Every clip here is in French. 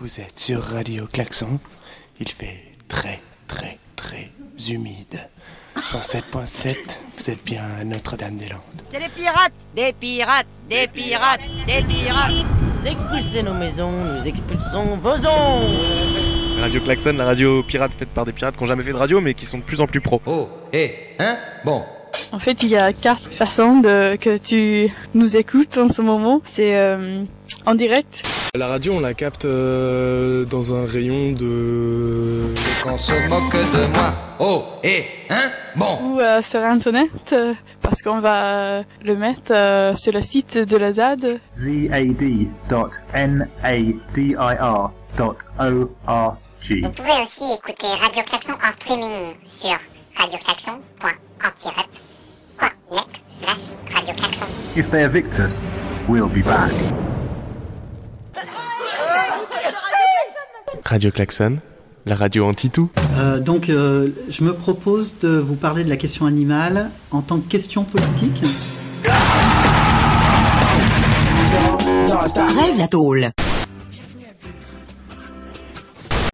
Vous êtes sur Radio Klaxon. Il fait très, très, très humide. 107.7, vous êtes bien à Notre-Dame-des-Landes. C'est des pirates Des pirates Des pirates Des pirates Vous expulsez nos maisons, nous expulsons vos ondes Radio Klaxon, la radio pirate faite par des pirates qui n'ont jamais fait de radio mais qui sont de plus en plus pros. Oh, hé, hein Bon, En fait, il y a quatre façons de, que tu nous écoutes en ce moment. C'est euh, en direct, La radio, on la capte euh, dans un rayon de... qu'on se moque de moi. Oh, hé, hein Bon, ou euh, sur Internet, euh, parce qu'on va le mettre euh, sur le site de la ZAD. zad.nadir.or.org. Vous pouvez aussi écouter Radio Klaxon en streaming sur radioklaxon.antirep.net slash Radio Klaxon. If they evict us, we'll be back. Radio Klaxon, la radio anti-tout. Euh, donc, euh, je me propose de vous parler de la question animale en tant que question politique. Crève la tôle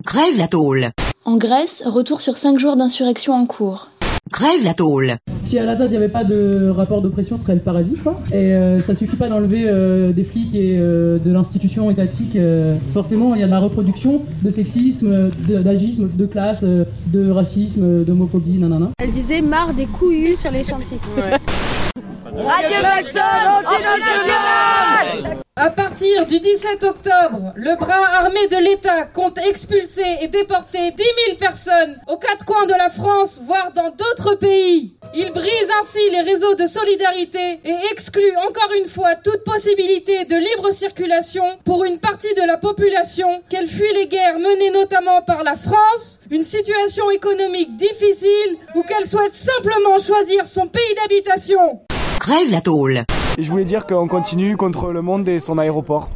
Crève la tôle En Grèce, retour sur 5 jours d'insurrection en cours. Crève la tôle Si à la ZAD il n'y avait pas de rapport d'oppression, ce serait le paradis, quoi. Et euh, ça suffit pas d'enlever euh, des flics et euh, de l'institution étatique. euh, forcément, il y a de la reproduction de sexisme, d'agisme, de classe, euh, de racisme, d'homophobie, nanana. Elle disait marre des couillus sur les chantiers. Radio Klaxon International À partir du 17 octobre, le bras armé de l'État compte expulser et déporter 10 000 personnes aux quatre coins de la France, voire dans d'autres pays. Il brise ainsi les réseaux de solidarité et exclut encore une fois toute possibilité de libre circulation pour une partie de la population, qu'elle fuit les guerres menées notamment par la France, une situation économique difficile ou qu'elle souhaite simplement choisir son pays d'habitation. Crève la tôle Et je voulais dire qu'on continue contre le monde et son aéroport.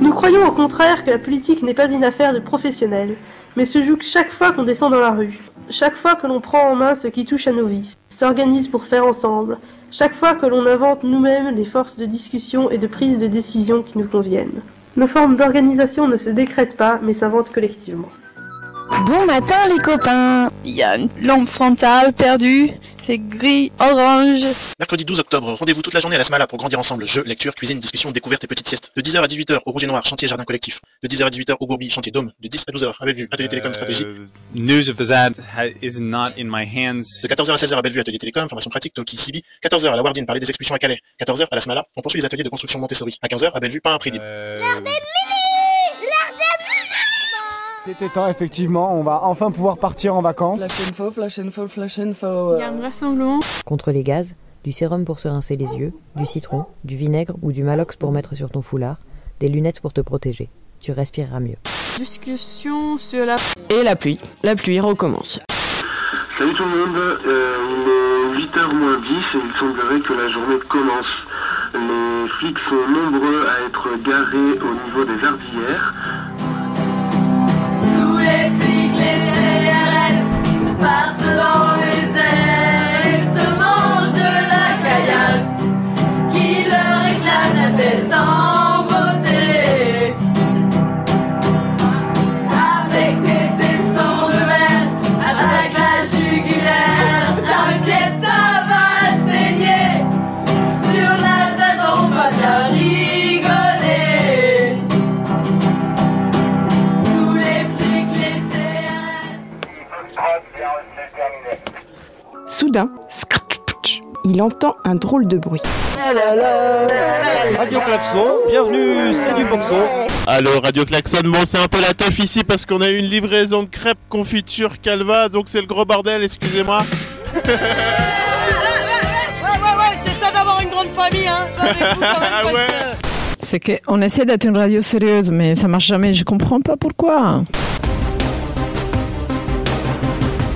Nous croyons au contraire que la politique n'est pas une affaire de professionnels, mais se joue chaque fois qu'on descend dans la rue, chaque fois que l'on prend en main ce qui touche à nos vies, s'organise pour faire ensemble, chaque fois que l'on invente nous-mêmes les forces de discussion et de prise de décision qui nous conviennent. Nos formes d'organisation ne se décrètent pas, mais s'inventent collectivement. Bon matin les copains Il y a une lampe frontale perdue, c'est gris, orange. Mercredi 12 octobre, rendez-vous toute la journée à la Smala pour grandir ensemble. Jeux, lecture, cuisine, discussion, découverte et petites siestes. De 10h à 18h au Rouge et Noir, chantier jardin collectif. De 10h à 18h au Gourbi, chantier Dôme. De 10 à 12h à Bellevue, atelier télécom stratégie. news of the ZAD ha- is not in my hands. De 14h à 16h à Bellevue, atelier télécom, formation pratique, Toki, Sibi. 14h à la Wardine, parler des expulsions à Calais. 14h à la Smala, on poursuit les ateliers de construction Montessori. À 15h à Bellevue, pas un prix libre. C'était temps, effectivement. On va enfin pouvoir partir en vacances. info, flash info, flash info. Il y a un rassemblement. Contre les gaz, du sérum pour se rincer les yeux, du citron, du vinaigre ou du malox pour mettre sur ton foulard, des lunettes pour te protéger. Tu respireras mieux. Discussion sur la... Et la pluie. La pluie recommence. Salut tout le monde, euh, il est 8h moins 10 et il semblerait que la journée commence. Les flics sont nombreux à être garés au niveau des ardillères. Il entend un drôle de bruit. Radio Klaxon, bienvenue, c'est du boxon. Allô Radio Klaxon, bon c'est un peu la teuf ici parce qu'on a eu une livraison de crêpes confiture calva, donc c'est le gros bordel, excusez-moi. Ouais, ouais, ouais, c'est ça d'avoir une grande famille, hein. Ah ouais. C'est qu'on essaie d'être une radio sérieuse, mais ça marche jamais. Je comprends pas pourquoi.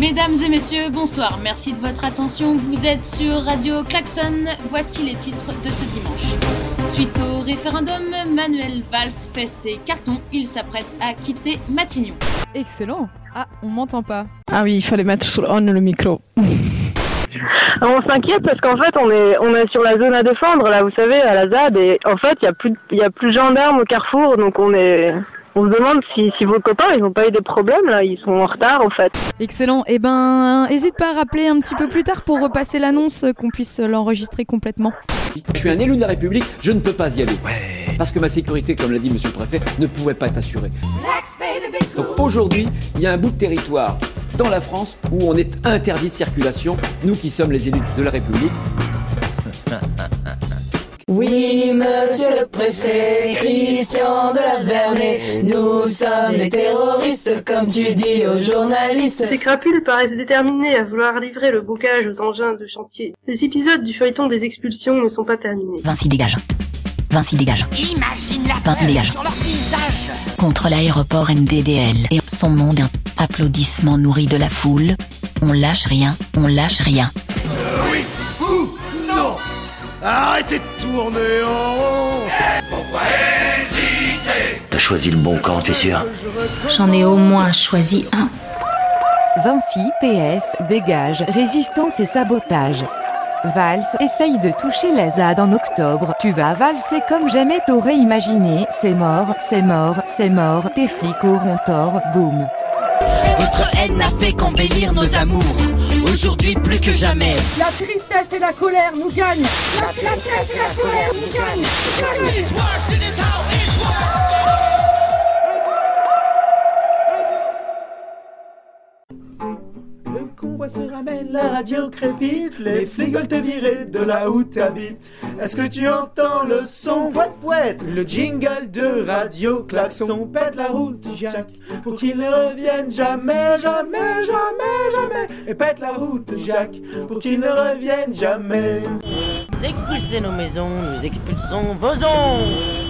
Mesdames et messieurs, bonsoir. Merci de votre attention. Vous êtes sur Radio Klaxon. Voici les titres de ce dimanche. Suite au référendum, Manuel Valls fait ses cartons. Il s'apprête à quitter Matignon. Excellent. Ah, on m'entend pas. Ah oui, il fallait mettre sur on le micro. On s'inquiète parce qu'en fait, on est, on est sur la zone à défendre, là, vous savez, à la ZAD, et en fait, il y a plus, de- il y a plus de gendarmes au carrefour, donc on est, on se demande si, si vos copains, ils n'ont pas eu des problèmes, là, ils sont en retard, en fait. Excellent. Eh ben, hésite pas à rappeler un petit peu plus tard pour repasser l'annonce, euh, qu'on puisse l'enregistrer complètement. Je suis un élu de la République, je ne peux pas y aller. Parce que ma sécurité, comme l'a dit monsieur le préfet, ne pouvait pas être assurée. Donc aujourd'hui, il y a un bout de territoire dans la France où on est interdit de circulation, nous qui sommes les élus de la République. Oui, monsieur le préfet, Christian de la Vernée, nous sommes les terroristes, comme tu dis aux journalistes. Ces crapules paraissent déterminés à vouloir livrer le bocage aux engins de chantier. Les épisodes du feuilleton des expulsions ne sont pas terminés. Vinci dégage. Vinci dégage. Imagine la Vinci dégage. sur leur visage. Contre l'aéroport NDDL et son monde. Applaudissements nourris de la foule. On lâche rien, on lâche rien. Arrêtez de tourner en rond Pourquoi hésiter? T'as choisi le bon camp, tu es sûr? J'en ai au moins choisi un. Vinci PS dégage résistance et sabotage. Vals essaye de toucher la ZAD en octobre. Tu vas valser comme jamais t'aurais imaginé. C'est mort, c'est mort, c'est mort. Tes flics auront tort. Boum. Votre haine n'a fait qu'embellir nos amours. Aujourd'hui plus que jamais. La tristesse et la colère nous gagnent. La tristesse et la colère nous gagnent. Gagnent. Convoi se ramène, la radio crépite, les veulent te virer de là où t'habites. Est-ce que tu entends le son? Pouet pouet Le jingle de radio klaxon pète la route, Jacques, pour qu'il ne revienne jamais, jamais, jamais, jamais. Et pète la route, Jacques, pour qu'il ne revienne jamais. Expulsez nos maisons, nous expulsons vos ondes.